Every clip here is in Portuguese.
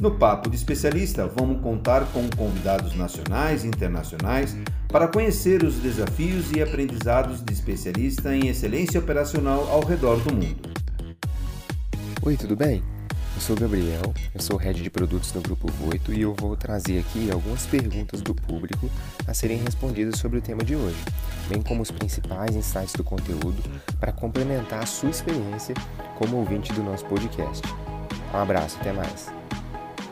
No Papo de Especialista, vamos contar com convidados nacionais e internacionais para conhecer os desafios e aprendizados de especialista em excelência operacional ao redor do mundo. Oi, tudo bem? Eu sou o Gabriel, eu sou head de produtos do Grupo Voito e eu vou trazer aqui algumas perguntas do público a serem respondidas sobre o tema de hoje, bem como os principais insights do conteúdo para complementar a sua experiência como ouvinte do nosso podcast. Um abraço, até mais.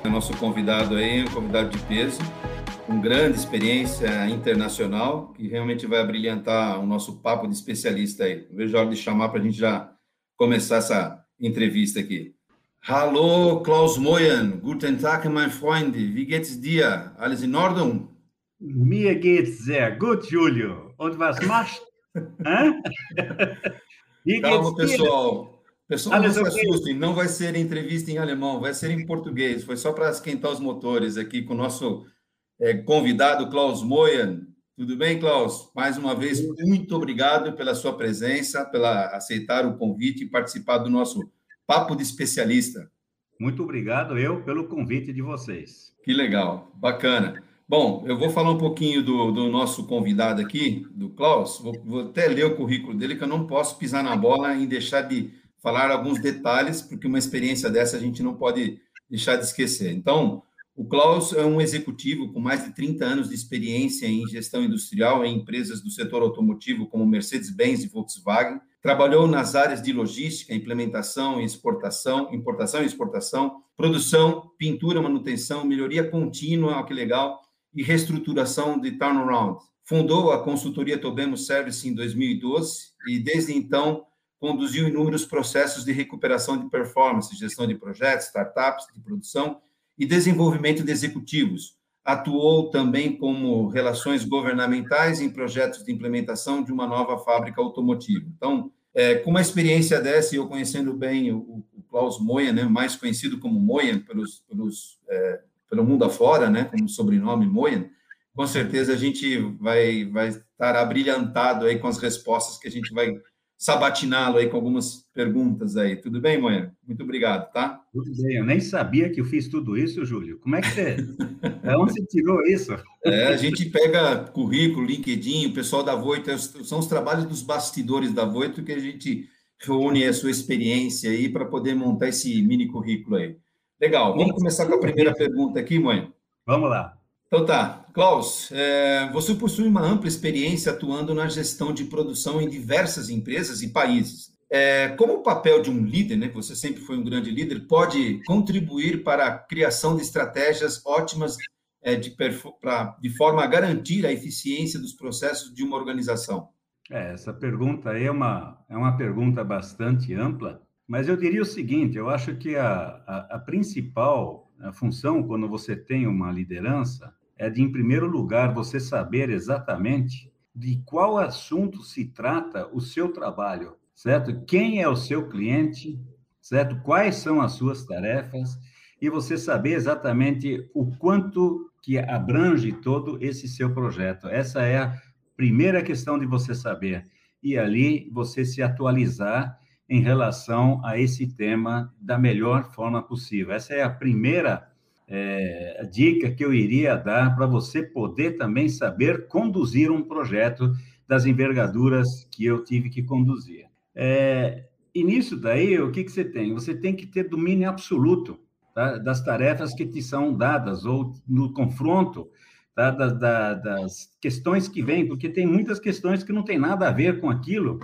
O nosso convidado aí, um convidado de peso, com grande experiência internacional, que realmente vai brilhantar o nosso papo de especialista aí. vejo a hora de chamar para a gente já começar essa entrevista aqui. Hallo, Klaus Moyen. Guten Tag, mein Freund. Wie geht's dir? Alles in Ordnung? Mir geht's sehr gut, Julio. Und was machst? Calma, pessoal. Pessoal, não se assustem, não vai ser entrevista em alemão, vai ser em português. Foi só para esquentar os motores aqui com o nosso é, convidado, Klaus Moyan. Tudo bem, Klaus? Mais uma vez, muito obrigado pela sua presença, pela aceitar o convite e participar do nosso Papo de Especialista. Muito obrigado, eu, pelo convite de vocês. Que legal, bacana. Bom, eu vou falar um pouquinho do, do nosso convidado aqui, do Klaus. Vou, vou até ler o currículo dele, que eu não posso pisar na bola e deixar de falar alguns detalhes, porque uma experiência dessa a gente não pode deixar de esquecer. Então, o Klaus é um executivo com mais de 30 anos de experiência em gestão industrial em empresas do setor automotivo como Mercedes-Benz e Volkswagen. Trabalhou nas áreas de logística, implementação e exportação, importação e exportação, produção, pintura, manutenção, melhoria contínua, que legal, e reestruturação de turnaround. Fundou a consultoria Tobemo Service em 2012 e desde então conduziu inúmeros processos de recuperação de performance, gestão de projetos, startups de produção e desenvolvimento de executivos. Atuou também como relações governamentais em projetos de implementação de uma nova fábrica automotiva. Então, é, com uma experiência dessa, e eu conhecendo bem o, o Klaus Moyen, né, mais conhecido como Moyen pelos, pelos, é, pelo mundo afora, né, como sobrenome Moyen, com certeza a gente vai, vai estar abrilhantado aí com as respostas que a gente vai sabatiná-lo aí com algumas perguntas aí. Tudo bem, Moena? Muito obrigado, tá? Tudo bem. Eu nem sabia que eu fiz tudo isso, Júlio. Como é que você... é onde você tirou isso? É, a gente pega currículo, LinkedIn, o pessoal da Voito, são os trabalhos dos bastidores da Voito que a gente reúne a sua experiência aí para poder montar esse mini currículo aí. Legal. Vamos começar com a primeira pergunta aqui, mãe. Vamos lá. Então tá, Klaus, é, você possui uma ampla experiência atuando na gestão de produção em diversas empresas e países. É, como o papel de um líder, né, você sempre foi um grande líder, pode contribuir para a criação de estratégias ótimas é, de, pra, de forma a garantir a eficiência dos processos de uma organização? É, essa pergunta é uma, é uma pergunta bastante ampla, mas eu diria o seguinte: eu acho que a, a, a principal a função, quando você tem uma liderança, é de, em primeiro lugar, você saber exatamente de qual assunto se trata o seu trabalho, certo? Quem é o seu cliente, certo? Quais são as suas tarefas e você saber exatamente o quanto que abrange todo esse seu projeto. Essa é a primeira questão de você saber. E ali você se atualizar em relação a esse tema da melhor forma possível. Essa é a primeira é, dica que eu iria dar para você poder também saber conduzir um projeto das envergaduras que eu tive que conduzir. É, e nisso daí, o que, que você tem? Você tem que ter domínio absoluto tá? das tarefas que te são dadas, ou no confronto tá? da, da, das questões que vêm, porque tem muitas questões que não tem nada a ver com aquilo,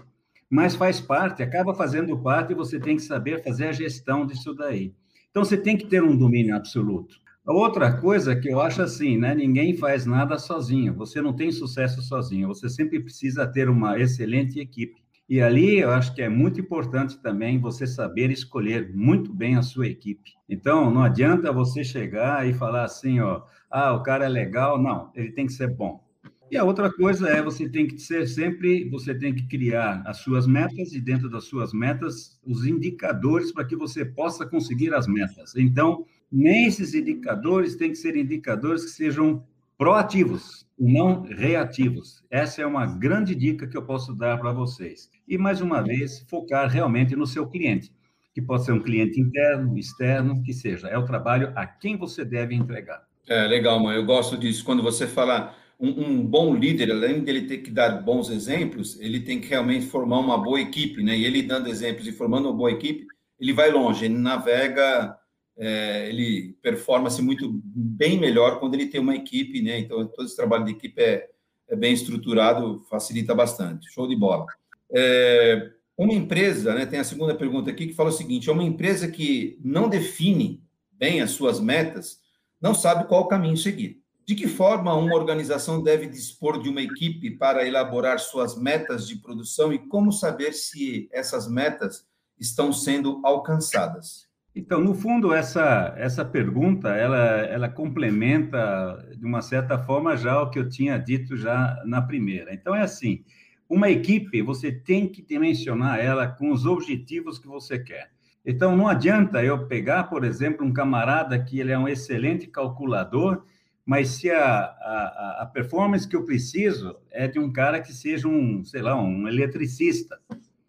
mas faz parte, acaba fazendo parte, e você tem que saber fazer a gestão disso daí. Então, você tem que ter um domínio absoluto. Outra coisa que eu acho assim, né? Ninguém faz nada sozinho. Você não tem sucesso sozinho. Você sempre precisa ter uma excelente equipe. E ali eu acho que é muito importante também você saber escolher muito bem a sua equipe. Então, não adianta você chegar e falar assim, ó, ah, o cara é legal. Não, ele tem que ser bom. E a outra coisa é você tem que ser sempre, você tem que criar as suas metas e dentro das suas metas os indicadores para que você possa conseguir as metas. Então, nesses indicadores tem que ser indicadores que sejam proativos, não reativos. Essa é uma grande dica que eu posso dar para vocês. E mais uma vez, focar realmente no seu cliente, que pode ser um cliente interno, externo, que seja. É o trabalho a quem você deve entregar. É legal, mãe. Eu gosto disso. Quando você fala um, um, bom líder, além dele ter que dar bons exemplos, ele tem que realmente formar uma boa equipe, né? E ele dando exemplos e formando uma boa equipe, ele vai longe, ele navega, é, ele performa-se muito bem melhor quando ele tem uma equipe, né? Então, todo esse trabalho de equipe é, é bem estruturado, facilita bastante. Show de bola. É, uma empresa, né? Tem a segunda pergunta aqui que fala o seguinte: é uma empresa que não define bem as suas metas, não sabe qual caminho seguir. De que forma uma organização deve dispor de uma equipe para elaborar suas metas de produção e como saber se essas metas estão sendo alcançadas? Então, no fundo, essa, essa pergunta, ela, ela complementa, de uma certa forma, já o que eu tinha dito já na primeira. Então, é assim, uma equipe, você tem que dimensionar ela com os objetivos que você quer. Então, não adianta eu pegar, por exemplo, um camarada que ele é um excelente calculador mas se a, a, a, performance que eu preciso é de um cara que seja um, sei lá, um eletricista,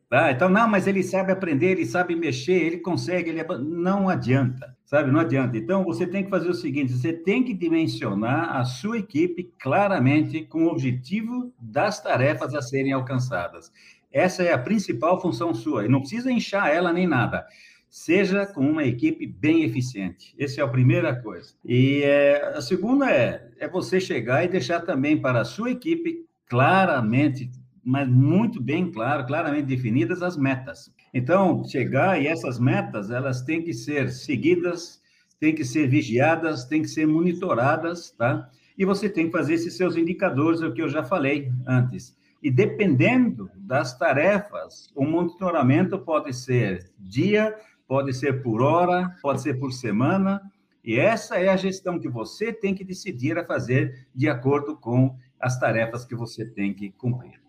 tá? Então, não, mas ele sabe aprender, ele sabe mexer, ele consegue, ele é... não adianta, sabe? Não adianta. Então, você tem que fazer o seguinte, você tem que dimensionar a sua equipe claramente com o objetivo das tarefas a serem alcançadas. Essa é a principal função sua, e não precisa inchar ela nem nada seja com uma equipe bem eficiente. Essa é a primeira coisa. E é, a segunda é, é você chegar e deixar também para a sua equipe claramente, mas muito bem claro, claramente definidas as metas. Então, chegar e essas metas, elas têm que ser seguidas, têm que ser vigiadas, têm que ser monitoradas, tá? E você tem que fazer esses seus indicadores, é o que eu já falei antes. E dependendo das tarefas, o monitoramento pode ser dia, pode ser por hora, pode ser por semana, e essa é a gestão que você tem que decidir a fazer de acordo com as tarefas que você tem que cumprir.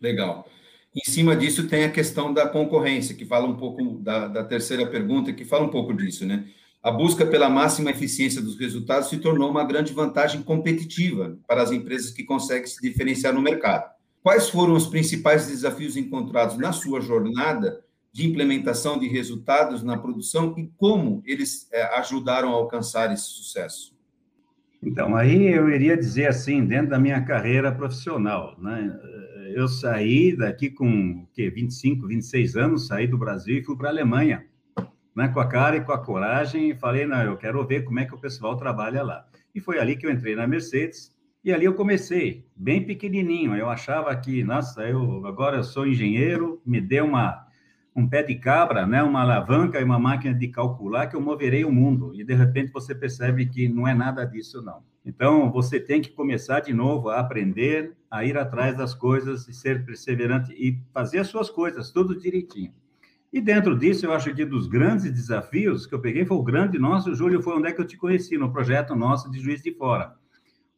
Legal. Em cima disso tem a questão da concorrência, que fala um pouco da, da terceira pergunta, que fala um pouco disso, né? A busca pela máxima eficiência dos resultados se tornou uma grande vantagem competitiva para as empresas que conseguem se diferenciar no mercado. Quais foram os principais desafios encontrados na sua jornada de implementação de resultados na produção e como eles é, ajudaram a alcançar esse sucesso? Então, aí eu iria dizer assim, dentro da minha carreira profissional, né? Eu saí daqui com que 25, 26 anos, saí do Brasil e fui para a Alemanha, né? Com a cara e com a coragem e falei, não, eu quero ver como é que o pessoal trabalha lá. E foi ali que eu entrei na Mercedes e ali eu comecei, bem pequenininho. Eu achava que, nossa, eu agora eu sou engenheiro, me deu uma um pé de cabra, né, uma alavanca e uma máquina de calcular que eu moverei o mundo. E de repente você percebe que não é nada disso não. Então você tem que começar de novo a aprender, a ir atrás das coisas e ser perseverante e fazer as suas coisas tudo direitinho. E dentro disso, eu acho que dos grandes desafios que eu peguei foi o grande nosso, Júlio, foi onde é que eu te conheci, no projeto nosso de Juiz de Fora.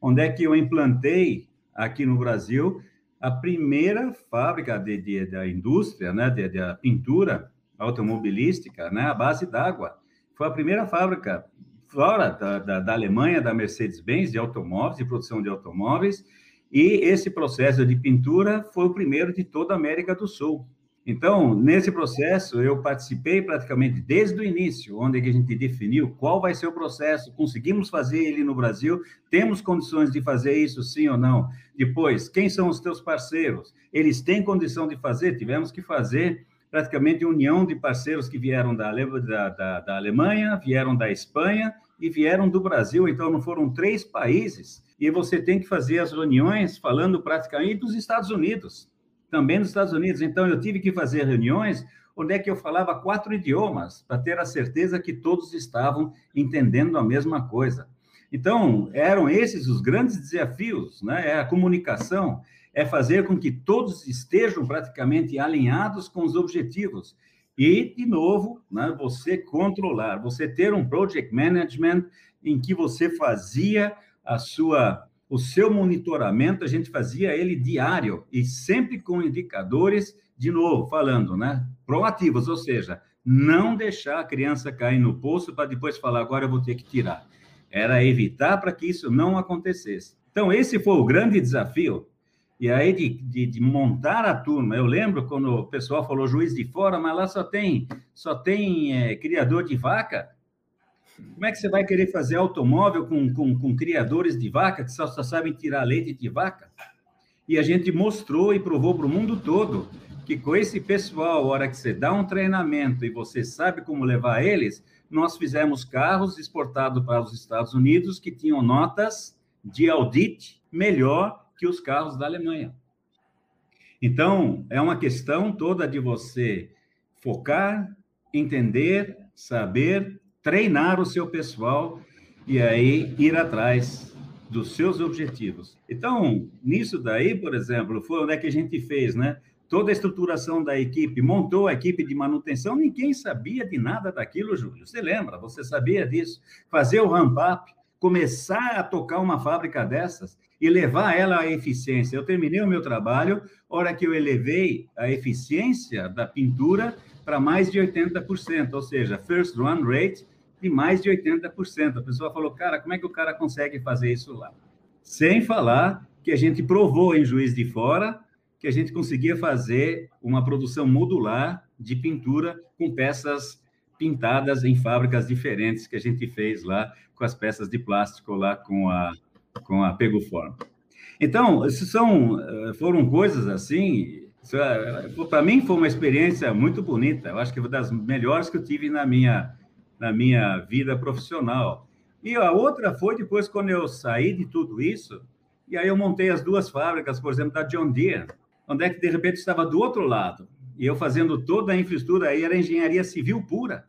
Onde é que eu implantei aqui no Brasil a primeira fábrica de, de, da indústria, né, de, de pintura automobilística, né, à base d'água. Foi a primeira fábrica fora da, da, da Alemanha, da Mercedes-Benz, de automóveis, de produção de automóveis, e esse processo de pintura foi o primeiro de toda a América do Sul. Então, nesse processo, eu participei praticamente desde o início, onde a gente definiu qual vai ser o processo, conseguimos fazer ele no Brasil, temos condições de fazer isso, sim ou não. Depois, quem são os teus parceiros? Eles têm condição de fazer? Tivemos que fazer praticamente união de parceiros que vieram da, da, da, da Alemanha, vieram da Espanha e vieram do Brasil, então não foram três países, e você tem que fazer as reuniões falando praticamente dos Estados Unidos também nos Estados Unidos. Então, eu tive que fazer reuniões onde é que eu falava quatro idiomas, para ter a certeza que todos estavam entendendo a mesma coisa. Então, eram esses os grandes desafios, né? É a comunicação, é fazer com que todos estejam praticamente alinhados com os objetivos. E, de novo, né, você controlar, você ter um project management em que você fazia a sua o seu monitoramento, a gente fazia ele diário e sempre com indicadores, de novo, falando, né? Proativos, ou seja, não deixar a criança cair no poço para depois falar, agora eu vou ter que tirar. Era evitar para que isso não acontecesse. Então, esse foi o grande desafio. E aí, de, de, de, montar a turma, eu lembro quando o pessoal falou juiz de fora, mas lá só tem, só tem é, criador de vaca. Como é que você vai querer fazer automóvel com, com, com criadores de vaca que só, só sabem tirar leite de vaca? E a gente mostrou e provou para o mundo todo que com esse pessoal, a hora que você dá um treinamento e você sabe como levar eles, nós fizemos carros exportados para os Estados Unidos que tinham notas de audit melhor que os carros da Alemanha. Então, é uma questão toda de você focar, entender, saber treinar o seu pessoal e aí ir atrás dos seus objetivos. Então, nisso daí, por exemplo, foi onde é que a gente fez, né? Toda a estruturação da equipe, montou a equipe de manutenção, ninguém sabia de nada daquilo, Júlio. Você lembra? Você sabia disso? Fazer o ramp-up, começar a tocar uma fábrica dessas e levar ela à eficiência. Eu terminei o meu trabalho, hora que eu elevei a eficiência da pintura para mais de 80%, ou seja, first run rate de mais de 80%. A pessoa falou, cara, como é que o cara consegue fazer isso lá? Sem falar que a gente provou em Juiz de Fora que a gente conseguia fazer uma produção modular de pintura com peças pintadas em fábricas diferentes que a gente fez lá com as peças de plástico lá com a com a Pegoform. Então, são eh, foram coisas assim, eh, para mim foi uma experiência muito bonita. Eu acho que uma das melhores que eu tive na minha na minha vida profissional. E a outra foi depois, quando eu saí de tudo isso, e aí eu montei as duas fábricas, por exemplo, da John Deere, onde é que de repente estava do outro lado, e eu fazendo toda a infraestrutura, aí era engenharia civil pura.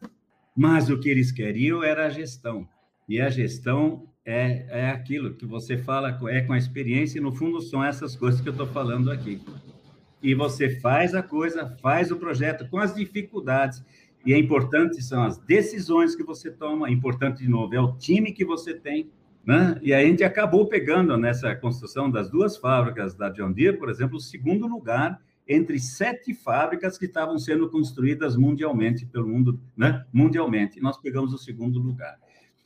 Mas o que eles queriam era a gestão. E a gestão é, é aquilo que você fala, é com a experiência, e no fundo são essas coisas que eu estou falando aqui. E você faz a coisa, faz o projeto com as dificuldades. E é importante são as decisões que você toma, é importante de novo é o time que você tem, né? E a gente acabou pegando nessa construção das duas fábricas da John Deere, por exemplo, o segundo lugar entre sete fábricas que estavam sendo construídas mundialmente pelo mundo, né? Mundialmente, e nós pegamos o segundo lugar.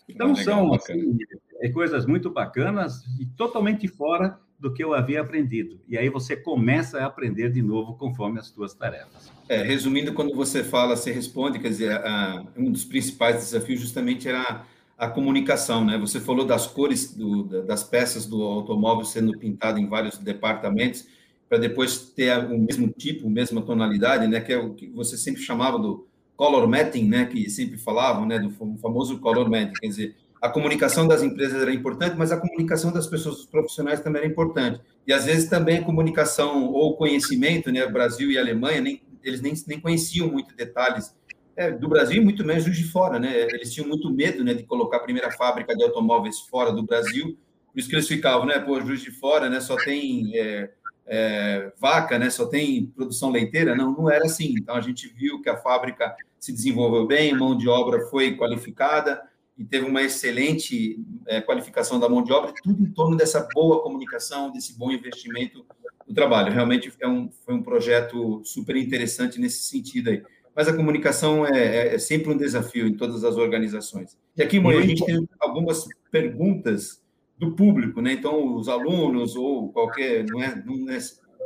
Então ah, são assim, é, coisas muito bacanas e totalmente fora do que eu havia aprendido. E aí você começa a aprender de novo conforme as suas tarefas. É, resumindo, quando você fala, você responde, quer dizer, a, um dos principais desafios justamente era a, comunicação, né? Você falou das cores do, das peças do automóvel sendo pintada em vários departamentos para depois ter o mesmo tipo, a mesma tonalidade, né? Que é o que você sempre chamava do color matching, né? Que sempre falavam, né? Do famoso color matching, quer dizer, a comunicação das empresas era importante, mas a comunicação das pessoas, dos profissionais também era importante. E às vezes também a comunicação ou conhecimento, né? Brasil e Alemanha, nem, eles nem, nem conheciam muito detalhes é, do Brasil e muito menos de fora, né? Eles tinham muito medo, né, de colocar a primeira fábrica de automóveis fora do Brasil. Por isso que eles ficavam, né? Pô, Juiz de Fora, né? Só tem é, é, vaca, né? Só tem produção leiteira. Não, não era assim. Então a gente viu que a fábrica se desenvolveu bem, mão de obra foi qualificada e teve uma excelente é, qualificação da mão de obra, tudo em torno dessa boa comunicação, desse bom investimento no trabalho. Realmente é um, foi um projeto super interessante nesse sentido aí. Mas a comunicação é, é, é sempre um desafio em todas as organizações. E aqui, Moia, a gente tem algumas perguntas do público, né? Então, os alunos ou qualquer, não é, não é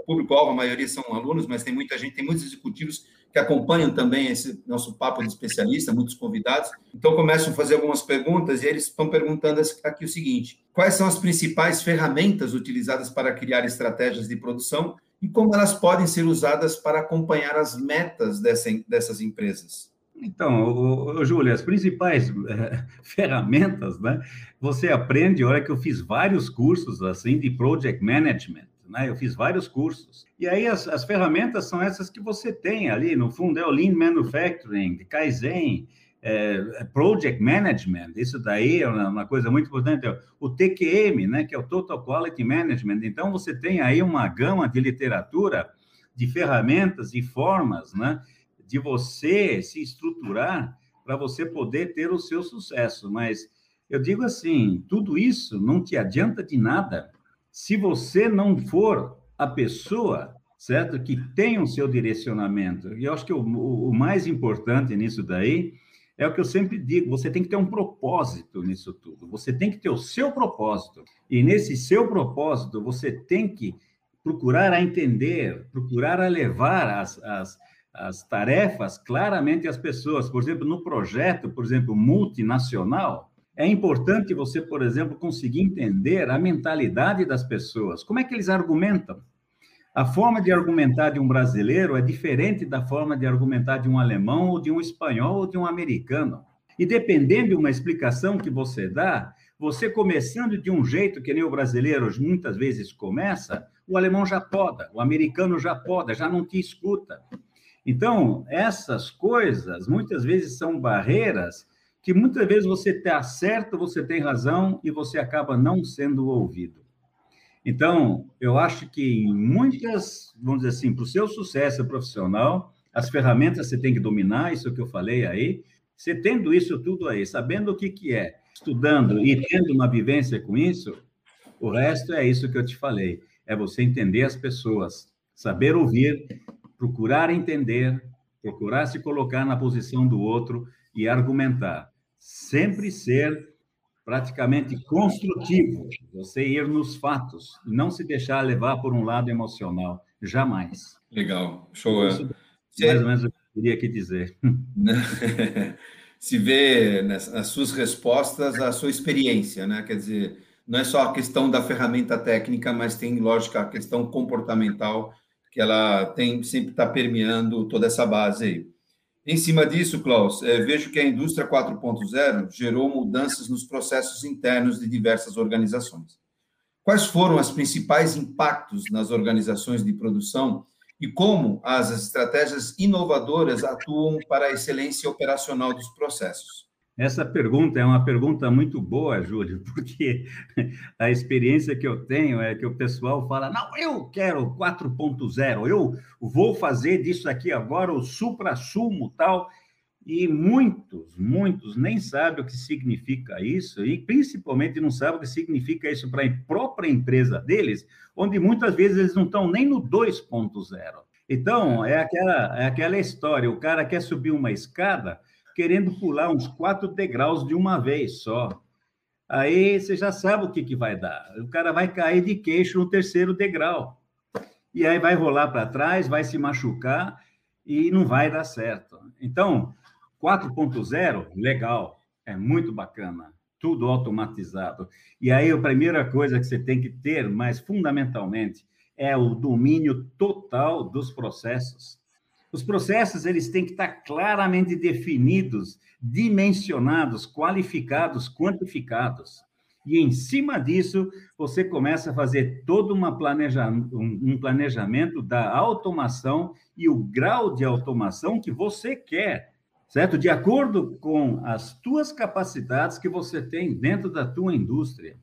público-alvo, a maioria são alunos, mas tem muita gente, tem muitos executivos que acompanham também esse nosso papo de especialista, muitos convidados. Então, começam a fazer algumas perguntas e eles estão perguntando aqui o seguinte: quais são as principais ferramentas utilizadas para criar estratégias de produção e como elas podem ser usadas para acompanhar as metas dessa, dessas empresas? Então, Júlio, as principais é, ferramentas, né? Você aprende, olha que eu fiz vários cursos assim de project management né? Eu fiz vários cursos. E aí as, as ferramentas são essas que você tem ali, no fundo, é o Lean Manufacturing, Kaizen, é, é, Project Management, isso daí é uma coisa muito importante, o TQM, né, que é o Total Quality Management. Então, você tem aí uma gama de literatura, de ferramentas e formas, né, de você se estruturar para você poder ter o seu sucesso. Mas eu digo assim, tudo isso não te adianta de nada se você não for a pessoa, certo, que tem o seu direcionamento, e eu acho que o, o mais importante nisso daí é o que eu sempre digo: você tem que ter um propósito nisso tudo, você tem que ter o seu propósito, e nesse seu propósito, você tem que procurar a entender, procurar a levar as, as, as tarefas claramente às pessoas. Por exemplo, no projeto, por exemplo, multinacional, é importante você, por exemplo, conseguir entender a mentalidade das pessoas. Como é que eles argumentam? A forma de argumentar de um brasileiro é diferente da forma de argumentar de um alemão, ou de um espanhol, ou de um americano. E dependendo de uma explicação que você dá, você começando de um jeito que nem o brasileiro muitas vezes começa, o alemão já poda, o americano já poda, já não te escuta. Então, essas coisas muitas vezes são barreiras que muitas vezes você está certo, você tem razão e você acaba não sendo ouvido. Então, eu acho que em muitas, vamos dizer assim, para o seu sucesso profissional, as ferramentas você tem que dominar, isso que eu falei aí. Você tendo isso tudo aí, sabendo o que, que é, estudando e tendo uma vivência com isso, o resto é isso que eu te falei. É você entender as pessoas, saber ouvir, procurar entender, procurar se colocar na posição do outro e argumentar. Sempre ser praticamente construtivo, você ir nos fatos, não se deixar levar por um lado emocional, jamais. Legal, show. Isso, mais ou menos o que eu queria aqui dizer. se vê nas suas respostas a sua experiência, né? Quer dizer, não é só a questão da ferramenta técnica, mas tem, lógico, a questão comportamental que ela tem sempre está permeando toda essa base aí. Em cima disso, Klaus, é, vejo que a indústria 4.0 gerou mudanças nos processos internos de diversas organizações. Quais foram os principais impactos nas organizações de produção e como as estratégias inovadoras atuam para a excelência operacional dos processos? Essa pergunta é uma pergunta muito boa, Júlio, porque a experiência que eu tenho é que o pessoal fala: não, eu quero 4.0, eu vou fazer disso aqui agora o supra-sumo tal. E muitos, muitos nem sabem o que significa isso, e principalmente não sabem o que significa isso para a própria empresa deles, onde muitas vezes eles não estão nem no 2.0. Então, é aquela, é aquela história: o cara quer subir uma escada querendo pular uns quatro degraus de uma vez só. Aí você já sabe o que, que vai dar. O cara vai cair de queixo no terceiro degrau. E aí vai rolar para trás, vai se machucar e não vai dar certo. Então, 4.0, legal, é muito bacana, tudo automatizado. E aí a primeira coisa que você tem que ter, mas fundamentalmente, é o domínio total dos processos. Os processos eles têm que estar claramente definidos, dimensionados, qualificados, quantificados. E em cima disso, você começa a fazer todo planeja um planejamento da automação e o grau de automação que você quer, certo? De acordo com as tuas capacidades que você tem dentro da tua indústria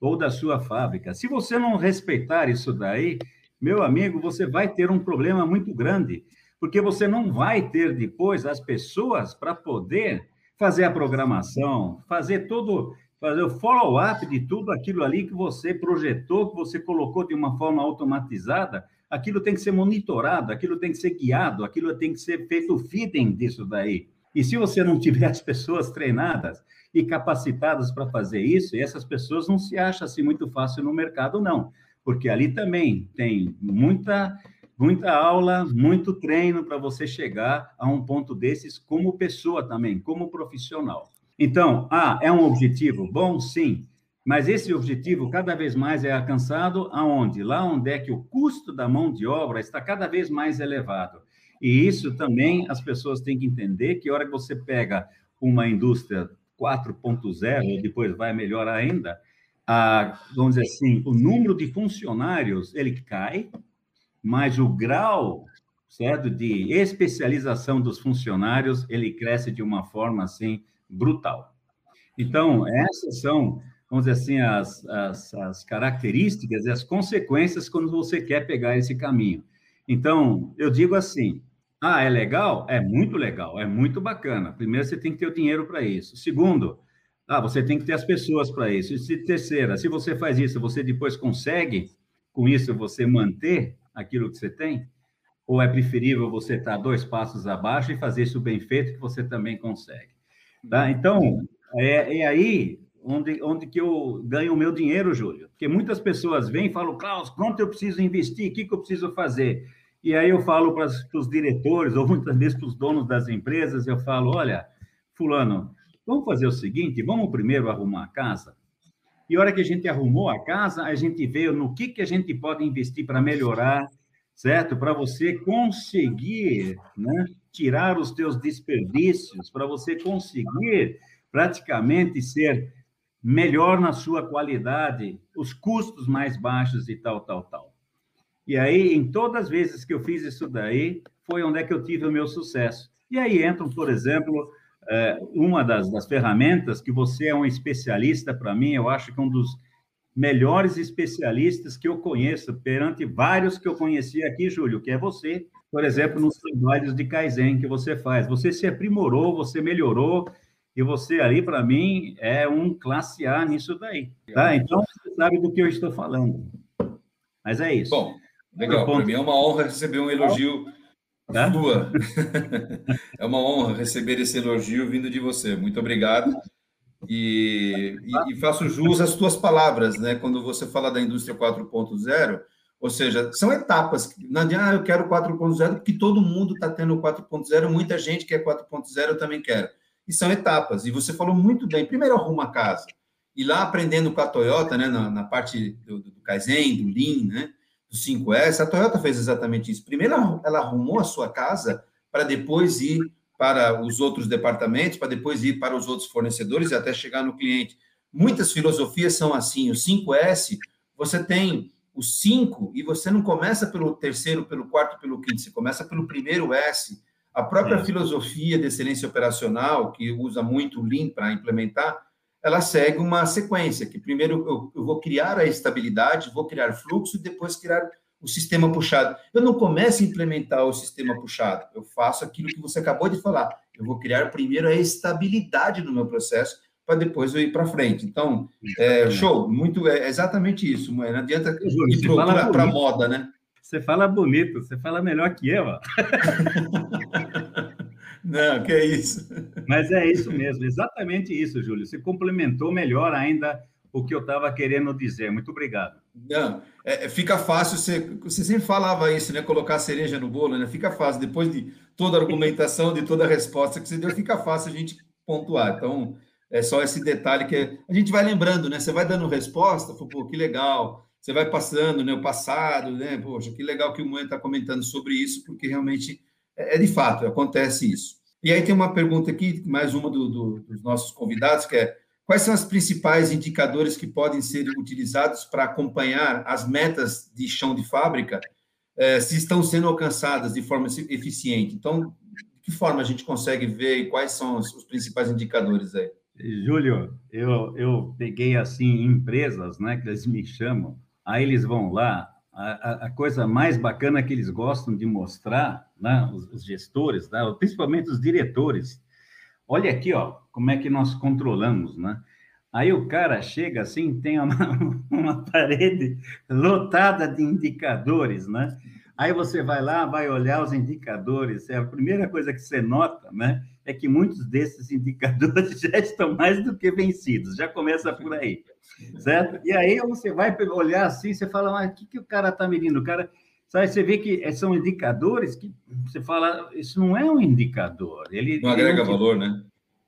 ou da sua fábrica. Se você não respeitar isso daí, meu amigo, você vai ter um problema muito grande, porque você não vai ter depois as pessoas para poder fazer a programação, fazer todo, fazer o follow-up de tudo aquilo ali que você projetou, que você colocou de uma forma automatizada, aquilo tem que ser monitorado, aquilo tem que ser guiado, aquilo tem que ser feito feeding disso daí. E se você não tiver as pessoas treinadas e capacitadas para fazer isso, essas pessoas não se acham assim muito fácil no mercado, não. Porque ali também tem muita muita aula, muito treino para você chegar a um ponto desses como pessoa também, como profissional. Então, ah, é um objetivo bom, sim, mas esse objetivo cada vez mais é alcançado aonde? Lá onde é que o custo da mão de obra está cada vez mais elevado. E isso também as pessoas têm que entender que a hora que você pega uma indústria 4.0, depois vai melhor ainda, a, vamos dizer assim, o número de funcionários ele cai, mas o grau certo de especialização dos funcionários ele cresce de uma forma assim brutal. Então essas são vamos dizer assim as, as, as características e as consequências quando você quer pegar esse caminho. Então eu digo assim, ah, é legal? É muito legal, é muito bacana. Primeiro, você tem que ter o dinheiro para isso. Segundo, Ah, você tem que ter as pessoas para isso. E terceira, se você faz isso, você depois consegue, com isso, você manter aquilo que você tem? Ou é preferível você estar dois passos abaixo e fazer isso bem feito, que você também consegue? Tá? Então, é, é aí onde, onde que eu ganho o meu dinheiro, Júlio. Porque muitas pessoas vêm e falam, Klaus, quanto eu preciso investir? O que, que eu preciso fazer? E aí eu falo para os diretores, ou muitas vezes para os donos das empresas, eu falo, olha, fulano, vamos fazer o seguinte, vamos primeiro arrumar a casa? E a hora que a gente arrumou a casa, a gente vê no que, que a gente pode investir para melhorar, certo? Para você conseguir né, tirar os teus desperdícios, para você conseguir praticamente ser melhor na sua qualidade, os custos mais baixos e tal, tal, tal. E aí, em todas as vezes que eu fiz isso daí, foi onde é que eu tive o meu sucesso. E aí entram, por exemplo, é, uma das, das ferramentas que você é um especialista para mim, eu acho que é um dos melhores especialistas que eu conheço, perante vários que eu conheci aqui, Júlio, que é você, por exemplo, nos trabalhos de Kaizen que você faz. Você se aprimorou, você melhorou, e você ali, para mim, é um classe A nisso daí. Tá? Então, você sabe do que eu estou falando. Mas é isso. Bom, legal. Para mim é uma honra receber um elogio tá? sua. é uma honra receber esse elogio vindo de você. Muito obrigado. E, e, e, faço jus às tuas palavras, né? Quando você fala da indústria 4.0, ou seja, são etapas. Não adianta, ah, eu quero 4.0, porque todo mundo está tendo 4.0, muita gente quer 4.0, eu também quero e são etapas. E você falou muito bem. Primeiro arruma a casa. E lá aprendendo com a Toyota, né, na, na parte do, do Kaizen, do Lean, né, do 5S, a Toyota fez exatamente isso. Primeiro ela arrumou a sua casa para depois ir para os outros departamentos, para depois ir para os outros fornecedores e até chegar no cliente. Muitas filosofias são assim. O 5S, você tem o 5 e você não começa pelo terceiro, pelo quarto, pelo quinto, você começa pelo primeiro S a própria é. filosofia de excelência operacional, que usa muito o Lean para implementar, ela segue uma sequência, que primeiro eu, eu, vou criar a estabilidade, vou criar fluxo e depois criar o sistema puxado. Eu não começo a implementar o sistema puxado, eu faço aquilo que você acabou de falar. Eu vou criar primeiro a estabilidade do meu processo para depois eu ir para frente. Então, é, show, muito é exatamente isso. Não adianta ir para a moda, né? Você fala bonito, você fala melhor que eu. Não, que é isso. Mas é isso mesmo, exatamente isso, Júlio. Você complementou melhor ainda o que eu estava querendo dizer. Muito obrigado. Não, é, é, fica fácil, você, você sempre falava isso, né? Colocar cereja no bolo, né? Fica fácil. Depois de toda a argumentação, de toda a resposta que você deu, fica fácil a gente pontuar. Então, é só esse detalhe que a gente vai lembrando, né? Você vai dando resposta, pô, que legal você vai passando, né, o passado, né, poxa, que legal que o Moen está comentando sobre isso, porque realmente é, é, de fato, acontece isso. E aí tem uma pergunta aqui, mais uma do, do, dos nossos convidados, que é, quais são os principais indicadores que podem ser utilizados para acompanhar as metas de chão de fábrica, é, se estão sendo alcançadas de forma eficiente? Então, de que forma a gente consegue ver e quais são os, os principais indicadores aí? Júlio, eu, eu peguei assim empresas, né, que eles me chamam, Aí eles vão lá, a, a, coisa mais bacana que eles gostam de mostrar, né, os, os gestores, né, principalmente os diretores, olha aqui, ó, como é que nós controlamos, né? Aí o cara chega assim, tem uma, uma parede lotada de indicadores, né? Aí você vai lá, vai olhar os indicadores, é a primeira coisa que você nota, né? É que muitos desses indicadores já estão mais do que vencidos, já começa por aí certo? E aí você vai olhar assim, você fala, mas o que, que o cara está medindo? O cara, sabe, você vê que eh, são indicadores que você fala, isso não é um indicador. Ele, não agrega ele, valor, né?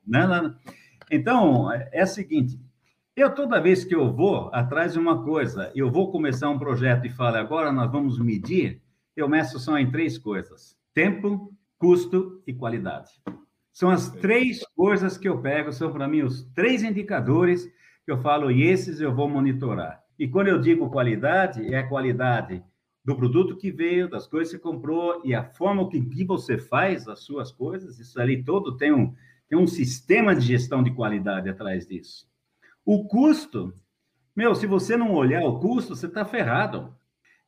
Não, não, Então, é, é o seguinte, eu toda vez que eu vou atrás de uma coisa, eu vou começar um projeto e falo, agora nós vamos medir, eu meço só em três coisas: tempo, custo e qualidade. São as três coisas que eu pego, são para mim os três indicadores que eu falo, e esses eu vou monitorar. E quando eu digo qualidade, é a qualidade do produto que veio, das coisas que comprou e a forma que, que você faz as suas coisas, isso ali todo tem um, tem um sistema de gestão de qualidade atrás disso. O custo, meu, se você não olhar o custo, você está ferrado.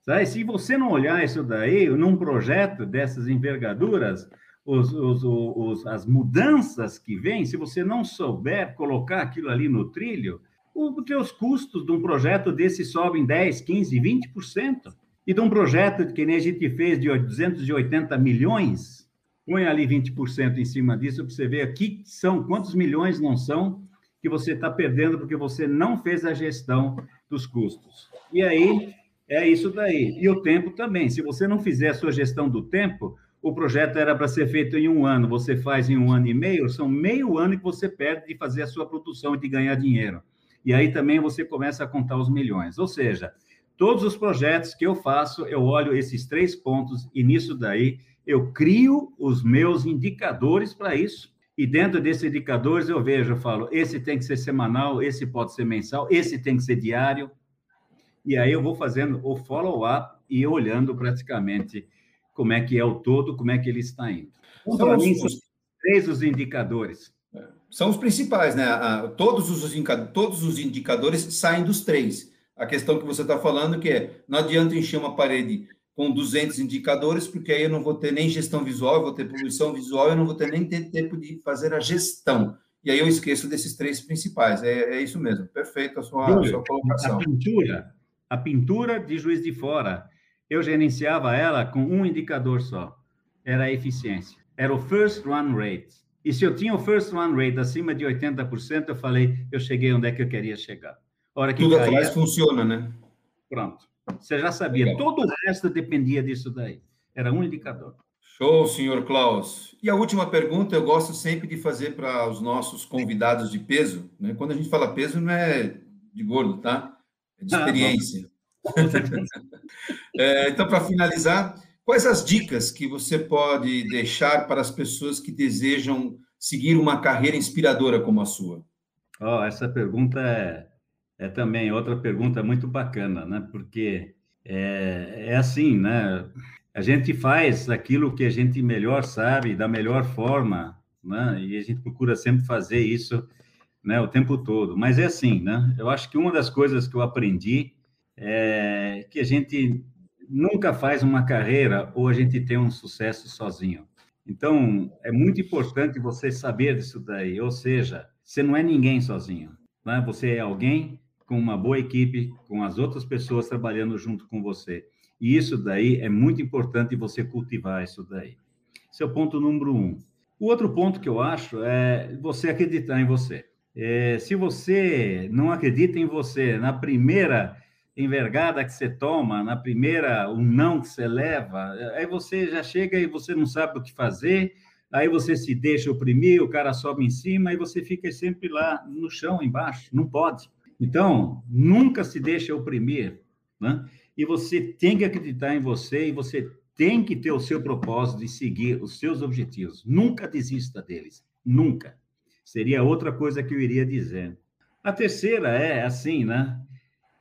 Sabe? Se você não olhar isso daí, num projeto dessas envergaduras, os, os, os, as mudanças que vêm, se você não souber colocar aquilo ali no trilho, os teus custos de um projeto desse sobem 10, 15, 20%. E de um projeto que nem a gente fez de 280 milhões, põe ali 20% em cima disso para você ver aqui são quantos milhões não são que você está perdendo porque você não fez a gestão dos custos. E aí é isso daí. E o tempo também. Se você não fizer a sua gestão do tempo, o projeto era para ser feito em um ano, você faz em um ano e meio, são meio ano que você perde de fazer a sua produção e de ganhar dinheiro. E aí também você começa a contar os milhões. Ou seja, todos os projetos que eu faço, eu olho esses três pontos e nisso daí eu crio os meus indicadores para isso. E dentro desses indicadores eu vejo, eu falo, esse tem que ser semanal, esse pode ser mensal, esse tem que ser diário. E aí eu vou fazendo o follow-up e olhando praticamente como é que é o todo, como é que ele está indo. Então, para mim, são três os indicadores. São os principais, né? Todos os, todos os indicadores saem dos três. A questão que você está falando que é, não adianta encher uma parede com 200 indicadores, porque aí eu não vou ter nem gestão visual, eu vou ter poluição visual, eu não vou ter nem ter tempo de fazer a gestão. E aí eu esqueço desses três principais. É, é isso mesmo. Perfeito a sua, a sua colocação. A pintura, a pintura de Juiz de Fora, eu gerenciava ela com um indicador só. Era a eficiência. Era o first run rate. E se eu tinha o first run rate acima de 80%, eu falei, eu cheguei onde é que eu queria chegar. hora que Tudo caía, atrás funciona, né? Pronto. Você já sabia. Legal. Todo o resto dependia disso daí. Era um indicador. Show, senhor Klaus. E a última pergunta eu gosto sempre de fazer para os nossos convidados de peso. Né? Quando a gente fala peso, não é de gordo, tá? É de ah, experiência. é, então, para finalizar, quais as dicas que você pode deixar para as pessoas que desejam seguir uma carreira inspiradora como a sua? Oh, essa pergunta é, é também outra pergunta muito bacana, né? Porque é, é assim, né? A gente faz aquilo que a gente melhor sabe, da melhor forma, né? E a gente procura sempre fazer isso, né? O tempo todo. Mas é assim, né? Eu acho que uma das coisas que eu aprendi é que a gente nunca faz uma carreira ou a gente tem um sucesso sozinho. Então, é muito importante você saber disso daí. Ou seja, você não é ninguém sozinho. Né? Você é alguém com uma boa equipe, com as outras pessoas trabalhando junto com você. E isso daí é muito importante você cultivar isso daí. Esse é o ponto número um. O outro ponto que eu acho é você acreditar em você. É, se você não acredita em você na primeira envergada que você toma, na primeira um não que você leva, aí você já chega e você não sabe o que fazer, aí você se deixa oprimir, o cara sobe em cima e você fica sempre lá no chão embaixo. Não pode. Então, nunca se deixa oprimir, né? E você tem que acreditar em você e você tem que ter o seu propósito de seguir os seus objetivos. Nunca desista deles. Nunca. Seria outra coisa que eu iria dizer. A terceira é assim, né?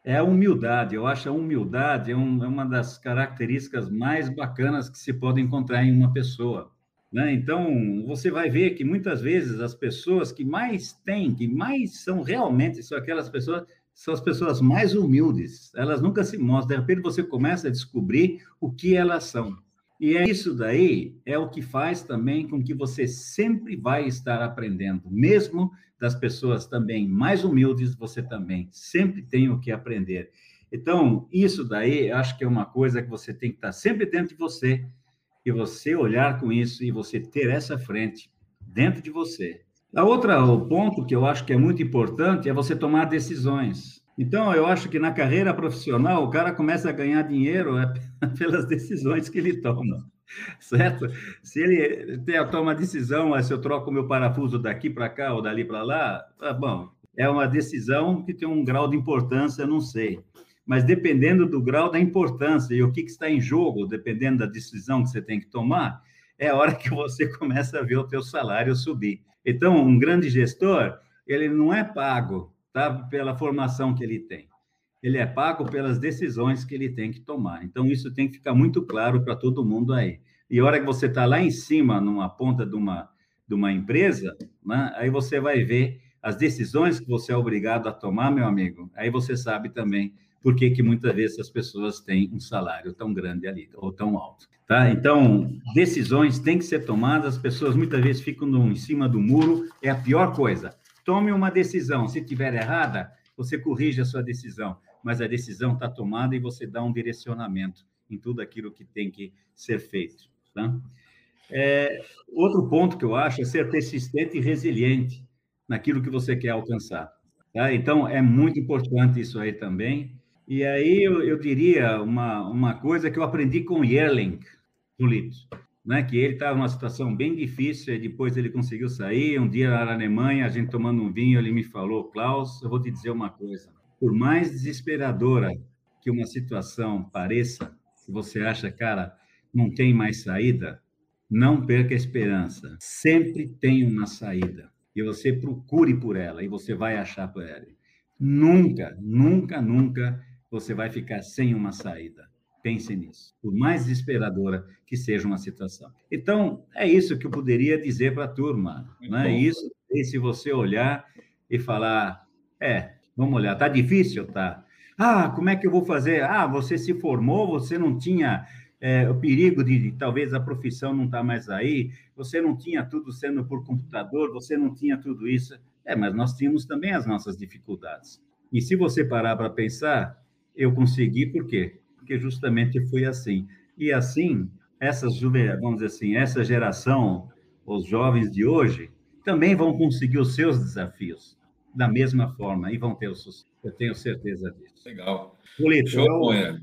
É a humildade. Eu acho a humildade é, um, é, uma das características mais bacanas que se pode encontrar em uma pessoa. Né? Então, você vai ver que muitas vezes as pessoas que mais têm, que mais são realmente, são aquelas pessoas, são as pessoas mais humildes. Elas nunca se mostram. De repente, você começa a descobrir o que elas são. E é isso daí é o que faz também com que você sempre vai estar aprendendo, mesmo das pessoas também mais humildes, você também sempre tem o que aprender. Então, isso daí, acho que é uma coisa que você tem que estar sempre dentro de você e você olhar com isso e você ter essa frente dentro de você. A outra o ponto que eu acho que é muito importante é você tomar decisões. Então, eu acho que na carreira profissional, o cara começa a ganhar dinheiro é, pelas decisões que ele toma certo? Se ele toma a decisão, se eu troco meu parafuso daqui para cá ou dali para lá, tá bom, é uma decisão que tem um grau de importância, não sei. Mas dependendo do grau da importância e o que, que está em jogo, dependendo da decisão que você tem que tomar, é a hora que você começa a ver o teu salário subir. Então, um grande gestor, ele não é pago tá, pela formação que ele tem ele é pago pelas decisões que ele tem que tomar. Então, isso tem que ficar muito claro para todo mundo aí. E a hora que você está lá em cima, numa ponta de uma, de uma empresa, né, aí você vai ver as decisões que você é obrigado a tomar, meu amigo. Aí você sabe também por que, que muitas vezes as pessoas têm um salário tão grande ali, ou tão alto. Tá? Então, decisões têm que ser tomadas, as pessoas muitas vezes ficam no, em cima do muro, é a pior coisa. Tome uma decisão, se tiver errada, você corrige a sua decisão, mas a decisão está tomada e você dá um direcionamento em tudo aquilo que tem que ser feito. Tá? É, outro ponto que eu acho é ser persistente e resiliente naquilo que você quer alcançar. Tá? Então, é muito importante isso aí também. E aí eu, eu diria uma, uma coisa que eu aprendi com Yerling, Polito, né? que ele estava numa situação bem difícil, e depois ele conseguiu sair. Um dia na Alemanha, a gente tomando um vinho, ele me falou, Klaus, eu vou te dizer uma coisa. Por mais desesperadora que uma situação pareça, se você acha, cara, não tem mais saída, não perca a esperança. Sempre tem uma saída. E você procure por ela, e você vai achar por ela. Nunca, nunca, nunca você vai ficar sem uma saída. Pense nisso, por mais desesperadora que seja uma situação. Então, é isso que eu poderia dizer para a turma. Né? Isso, e se você olhar e falar, é, vamos olhar, tá difícil? Tá. Ah, como é que eu vou fazer? Ah, você se formou, você não tinha é, o perigo de, de, talvez a profissão não tá mais aí, você não tinha tudo sendo por computador, você não tinha tudo isso. É, mas nós tínhamos também as nossas dificuldades. E se você parar para pensar, eu consegui por quê? Porque justamente foi assim. E assim, essas vamos dizer assim, essa geração, os jovens de hoje, também vão conseguir os seus desafios da mesma forma e vão ter o sucesso. Eu tenho certeza disso. Legal. Polito, Show, é,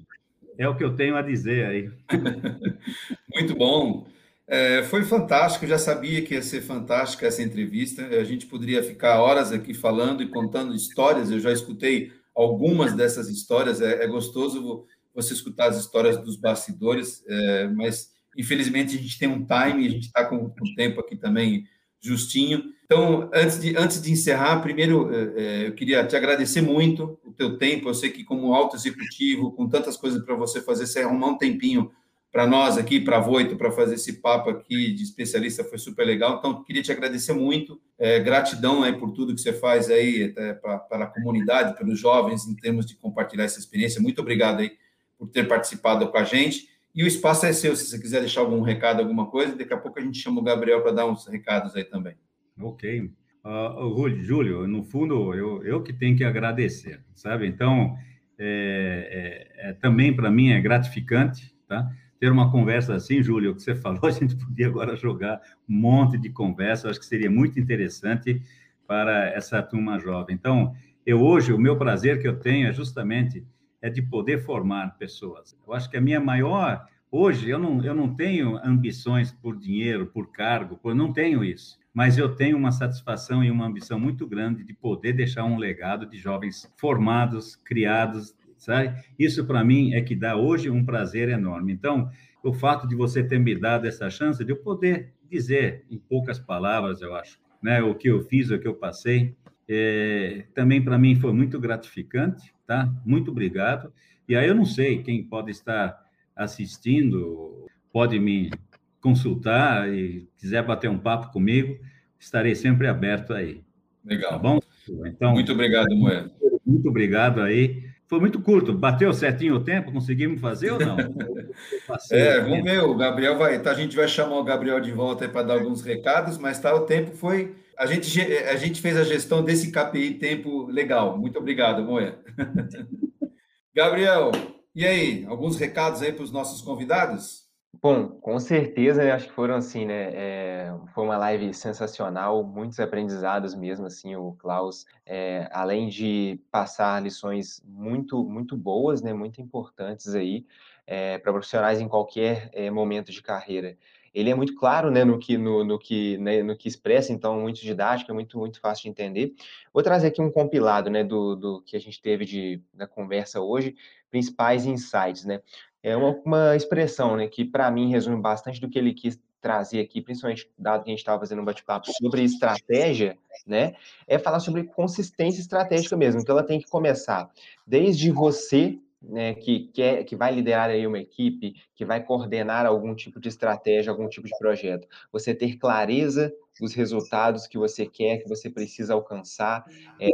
é o que eu tenho a dizer aí. Muito bom. É, foi fantástico, já sabia que ia ser fantástica essa entrevista. A gente poderia ficar horas aqui falando e contando histórias. Eu já escutei algumas dessas histórias. É, é gostoso você escutar as histórias dos bastidores, é, mas infelizmente a gente tem um time, a gente está com o tempo aqui também justinho. Então, antes de, antes de encerrar, primeiro é, é, eu queria te agradecer muito o teu tempo. Eu sei que como alto executivo, com tantas coisas para você fazer, você arrumar um tempinho para nós aqui, para a Voito, para fazer esse papo aqui de especialista foi super legal. Então, queria te agradecer muito. É, gratidão aí por tudo que você faz aí para a comunidade, pelos jovens, em termos de compartilhar essa experiência. Muito obrigado aí por ter participado com a gente. E o espaço é seu, se você quiser deixar algum recado, alguma coisa, daqui a pouco a gente chama o Gabriel para dar uns recados aí também. Ok. Uh, Júlio, no fundo, eu, eu que tenho que agradecer, sabe? Então, é, é, é também para mim é gratificante, tá? ter uma conversa assim, Júlio, o que você falou, a gente podia agora jogar um monte de conversa, acho que seria muito interessante para essa turma jovem. Então, eu hoje, o meu prazer que eu tenho é justamente é de poder formar pessoas. Eu acho que a minha maior, hoje, eu não, eu não tenho ambições por dinheiro, por cargo, eu não tenho isso, mas eu tenho uma satisfação e uma ambição muito grande de poder deixar um legado de jovens formados, criados, sabe? Isso para mim é que dá hoje um prazer enorme. Então, o fato de você ter me dado essa chance de eu poder dizer em poucas palavras, eu acho, né, o que eu fiz, o que eu passei, é, também para mim foi muito gratificante, tá? Muito obrigado. E aí eu não sei quem pode estar assistindo, pode me consultar e quiser bater um papo comigo, estarei sempre aberto aí. Legal. Tá bom? Então, muito obrigado, Moé. Muito obrigado aí foi muito curto. Bateu certinho o tempo? Conseguimos fazer ou não? é, vamos ver. O Gabriel vai. Tá, a gente vai chamar o Gabriel de volta para dar alguns recados, mas tá, o tempo foi. A gente, a gente fez a gestão desse KPI tempo legal. Muito obrigado, Moia. Gabriel, e aí? Alguns recados aí para os nossos convidados? Bom, com certeza, acho que foram assim, né? É, foi uma live sensacional, muitos aprendizados mesmo, assim, o Klaus, é, além de passar lições muito, muito boas, né? Muito importantes aí é, para profissionais em qualquer é, momento de carreira. Ele é muito claro, né, no que, no, no que, né, no que expressa, então muito didático, é muito, muito fácil de entender. Vou trazer aqui um compilado, né, do, do que a gente teve de, da conversa hoje, principais insights, né? É uma, uma expressão, né, que para mim resume bastante do que ele quis trazer aqui, principalmente dado que a gente estava fazendo um bate-papo sobre estratégia, né, é falar sobre consistência estratégica mesmo, que ela tem que começar desde você, né, que quer, que vai liderar aí uma equipe, que vai coordenar algum tipo de estratégia, algum tipo de projeto. Você ter clareza dos resultados que você quer, que você precisa alcançar, é,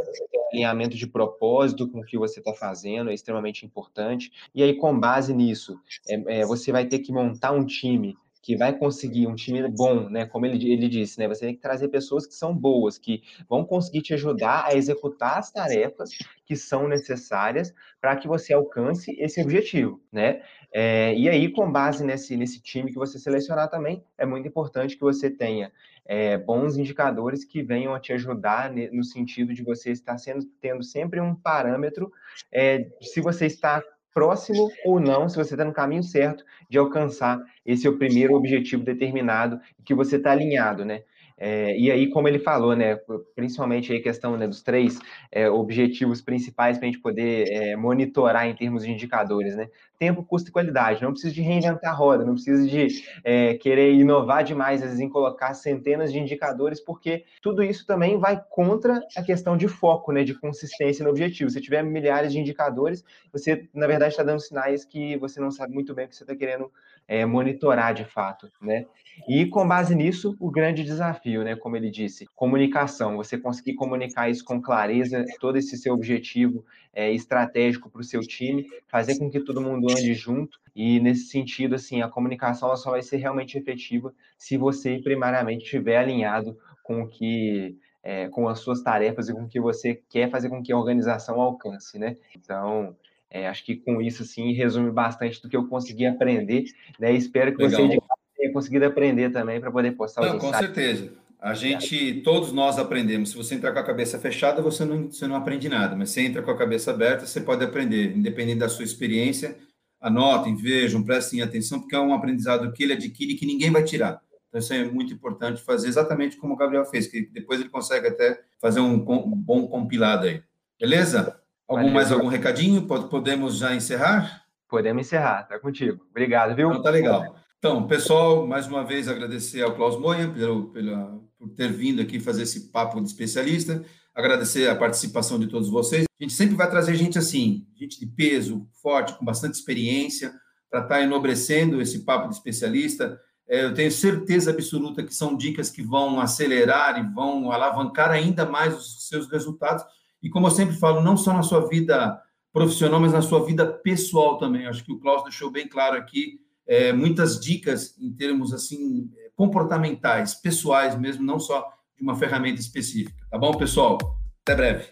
alinhamento de propósito com o que você está fazendo, é extremamente importante. E aí, com base nisso, é, é, você vai ter que montar um time que vai conseguir um time bom, né? Como ele, ele disse, né? Você tem que trazer pessoas que são boas, que vão conseguir te ajudar a executar as tarefas que são necessárias para que você alcance esse objetivo, né? É, e aí, com base nesse, nesse time que você selecionar também, é muito importante que você tenha é, bons indicadores que venham a te ajudar no sentido de você estar sendo, tendo sempre um parâmetro é, se você está próximo ou não, se você está no caminho certo de alcançar esse é o primeiro objetivo determinado que você está alinhado, né? É, e aí, como ele falou, né, principalmente a questão né, dos três é, objetivos principais para a gente poder é, monitorar em termos de indicadores, né? Tempo, custo e qualidade. Não precisa de reinventar a roda, não precisa de é, querer inovar demais, às vezes, em colocar centenas de indicadores, porque tudo isso também vai contra a questão de foco, né, de consistência no objetivo. Se tiver milhares de indicadores, você, na verdade, está dando sinais que você não sabe muito bem o que você está querendo é, monitorar de fato, né? E com base nisso, o grande desafio, né? Como ele disse, comunicação. Você conseguir comunicar isso com clareza, todo esse seu objetivo é, estratégico para o seu time, fazer com que todo mundo ande junto. E nesse sentido, assim, a comunicação só vai ser realmente efetiva se você primariamente estiver alinhado com o que é, com as suas tarefas e com o que você quer fazer com que a organização alcance, né? Então, é, acho que com isso, assim, resume bastante do que eu consegui aprender, né? Espero que Legal. você tenha conseguido aprender também para poder postar Não, Com certeza. A gente, todos nós aprendemos. Se você entrar com a cabeça fechada, você não, você não aprende nada. Mas se entra com a cabeça aberta, você pode aprender, independente da sua experiência. Anotem, vejam, prestem atenção, porque é um aprendizado que ele adquire que ninguém vai tirar. Então, isso é muito importante fazer exatamente como o Gabriel fez, que depois ele consegue até fazer um, um bom compilado aí. Beleza? Algum, Valeu. mais algum recadinho? Podemos já encerrar? Podemos encerrar, tá contigo. Obrigado, viu? Então, tá legal. Então, pessoal, mais uma vez agradecer ao Klaus Moia pelo, pela, por ter vindo aqui fazer esse papo de especialista, agradecer a participação de todos vocês. A gente sempre vai trazer gente assim, gente de peso, forte, com bastante experiência, para estar tá enobrecendo esse papo de especialista. É, eu tenho certeza absoluta que são dicas que vão acelerar e vão alavancar ainda mais os seus resultados e como eu sempre falo, não só na sua vida profissional, mas na sua vida pessoal também. Acho que o Klaus deixou bem claro aqui é, muitas dicas em termos assim comportamentais, pessoais mesmo, não só de uma ferramenta específica. Tá bom, pessoal? Até breve.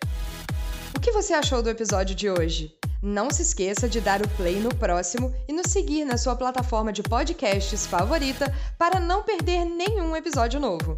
O que você achou do episódio de hoje? Não se esqueça de dar o play no próximo e nos seguir na sua plataforma de podcasts favorita para não perder nenhum episódio novo.